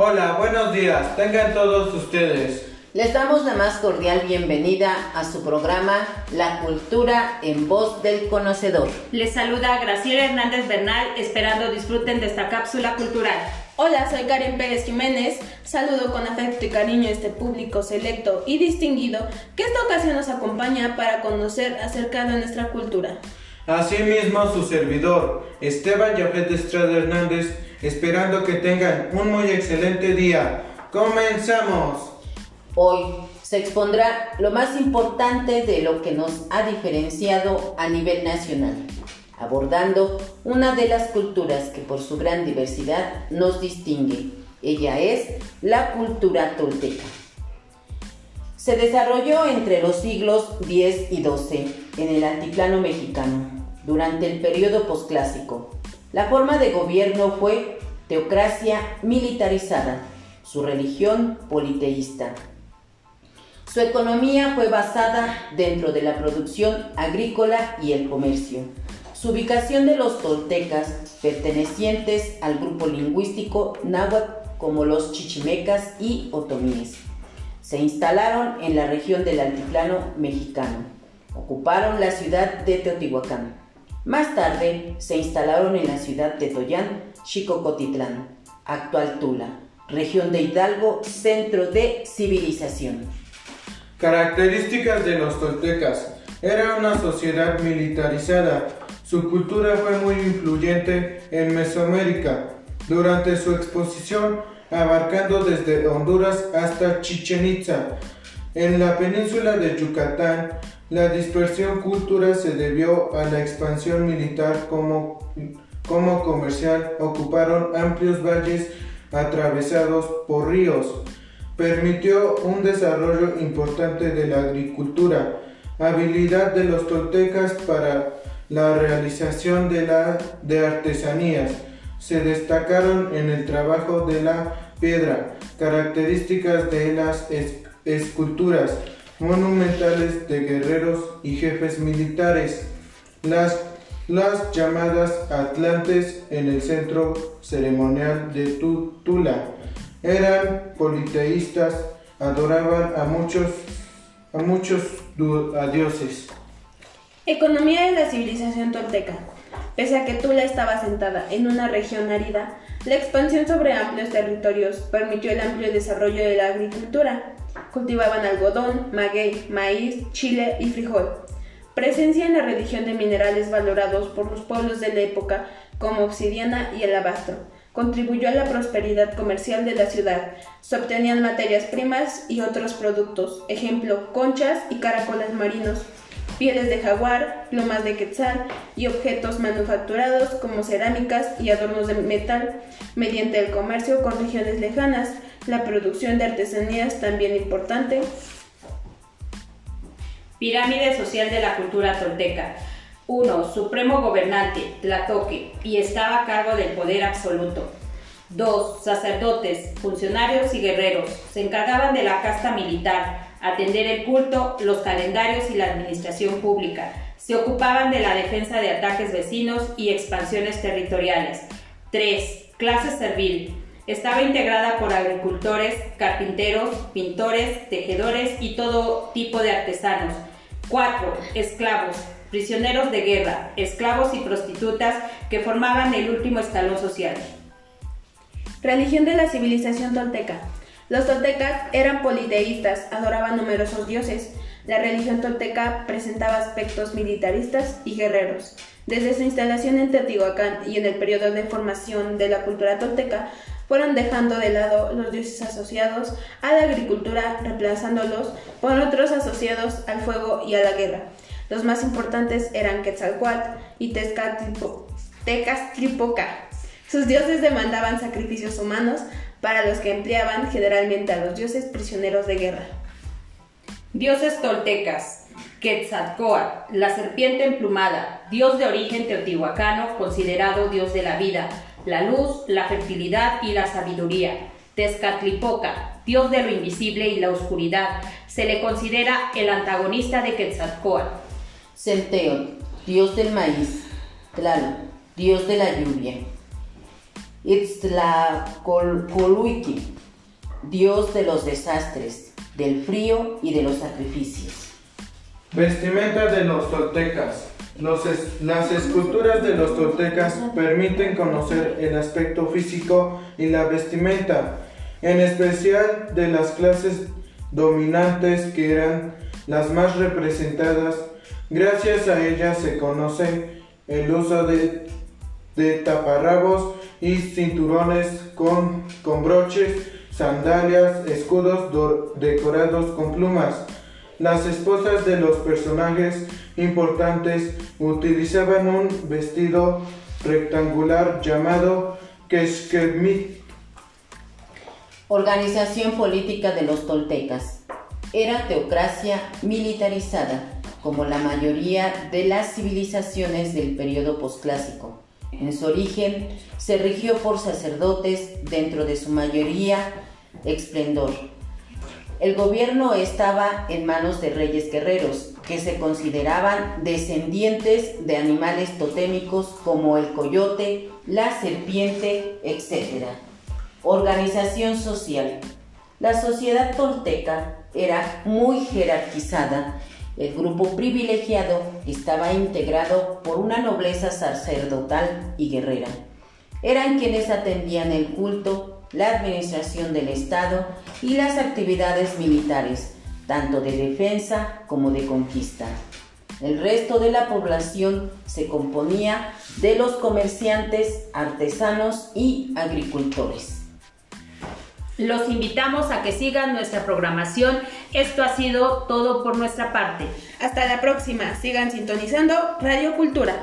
Hola, buenos días. Tengan todos ustedes. Les damos la más cordial bienvenida a su programa La Cultura en Voz del Conocedor. Les saluda Graciela Hernández Bernal, esperando disfruten de esta cápsula cultural. Hola, soy Karen Pérez Jiménez. Saludo con afecto y cariño a este público selecto y distinguido que esta ocasión nos acompaña para conocer acerca de nuestra cultura. Asimismo, su servidor, Esteban Yafet Estrada Hernández, esperando que tengan un muy excelente día. ¡Comenzamos! Hoy se expondrá lo más importante de lo que nos ha diferenciado a nivel nacional, abordando una de las culturas que por su gran diversidad nos distingue. Ella es la cultura tolteca. Se desarrolló entre los siglos X y XII en el altiplano mexicano, durante el periodo posclásico. La forma de gobierno fue teocracia militarizada, su religión politeísta. Su economía fue basada dentro de la producción agrícola y el comercio. Su ubicación de los toltecas, pertenecientes al grupo lingüístico náhuatl como los chichimecas y otomíes, se instalaron en la región del altiplano mexicano. Ocuparon la ciudad de Teotihuacán. Más tarde se instalaron en la ciudad de Toyán, Chicocotitlán, actual Tula, región de Hidalgo, centro de civilización. Características de los toltecas. Era una sociedad militarizada. Su cultura fue muy influyente en Mesoamérica. Durante su exposición, abarcando desde Honduras hasta Chichen Itza, en la península de Yucatán, la dispersión cultural se debió a la expansión militar como, como comercial. Ocuparon amplios valles atravesados por ríos permitió un desarrollo importante de la agricultura, habilidad de los toltecas para la realización de, la, de artesanías. Se destacaron en el trabajo de la piedra, características de las esculturas monumentales de guerreros y jefes militares, las, las llamadas atlantes en el centro ceremonial de Tula eran politeístas, adoraban a muchos, a muchos a dioses. Economía de la civilización tolteca. Pese a que Tula estaba sentada en una región árida, la expansión sobre amplios territorios permitió el amplio desarrollo de la agricultura. Cultivaban algodón, maguey, maíz, chile y frijol. Presencia en la religión de minerales valorados por los pueblos de la época como obsidiana y alabastro contribuyó a la prosperidad comercial de la ciudad. Se obtenían materias primas y otros productos, ejemplo, conchas y caracoles marinos, pieles de jaguar, plumas de quetzal y objetos manufacturados como cerámicas y adornos de metal, mediante el comercio con regiones lejanas, la producción de artesanías también importante. Pirámide social de la cultura tolteca. 1. Supremo gobernante, Tlatoque, y estaba a cargo del poder absoluto. 2. Sacerdotes, funcionarios y guerreros. Se encargaban de la casta militar, atender el culto, los calendarios y la administración pública. Se ocupaban de la defensa de ataques vecinos y expansiones territoriales. 3. Clase servil. Estaba integrada por agricultores, carpinteros, pintores, tejedores y todo tipo de artesanos. 4. Esclavos prisioneros de guerra, esclavos y prostitutas que formaban el último escalón social. Religión de la civilización tolteca. Los toltecas eran politeístas, adoraban numerosos dioses. La religión tolteca presentaba aspectos militaristas y guerreros. Desde su instalación en Teotihuacán y en el periodo de formación de la cultura tolteca, fueron dejando de lado los dioses asociados a la agricultura, reemplazándolos por otros asociados al fuego y a la guerra. Los más importantes eran Quetzalcoatl y Tezcatlipoca. Sus dioses demandaban sacrificios humanos para los que empleaban generalmente a los dioses prisioneros de guerra. Dioses toltecas. Quetzalcoatl, la serpiente emplumada, dios de origen teotihuacano, considerado dios de la vida, la luz, la fertilidad y la sabiduría. Tezcatlipoca, dios de lo invisible y la oscuridad, se le considera el antagonista de Quetzalcoatl. Centeon, dios del maíz. Tlaloc, dios de la lluvia. Itztlacoluiki, dios de los desastres, del frío y de los sacrificios. Vestimenta de los toltecas. las esculturas de los toltecas permiten conocer el aspecto físico y la vestimenta, en especial de las clases dominantes que eran las más representadas. Gracias a ellas se conoce el uso de, de taparrabos y cinturones con, con broches, sandalias, escudos decorados con plumas. Las esposas de los personajes importantes utilizaban un vestido rectangular llamado keshkemit. Organización política de los toltecas. Era teocracia militarizada, como la mayoría de las civilizaciones del periodo posclásico. En su origen se rigió por sacerdotes, dentro de su mayoría esplendor. El gobierno estaba en manos de reyes guerreros, que se consideraban descendientes de animales totémicos como el coyote, la serpiente, etc. Organización social. La sociedad tolteca era muy jerarquizada. El grupo privilegiado estaba integrado por una nobleza sacerdotal y guerrera. Eran quienes atendían el culto la administración del Estado y las actividades militares, tanto de defensa como de conquista. El resto de la población se componía de los comerciantes, artesanos y agricultores. Los invitamos a que sigan nuestra programación. Esto ha sido todo por nuestra parte. Hasta la próxima. Sigan sintonizando Radio Cultura.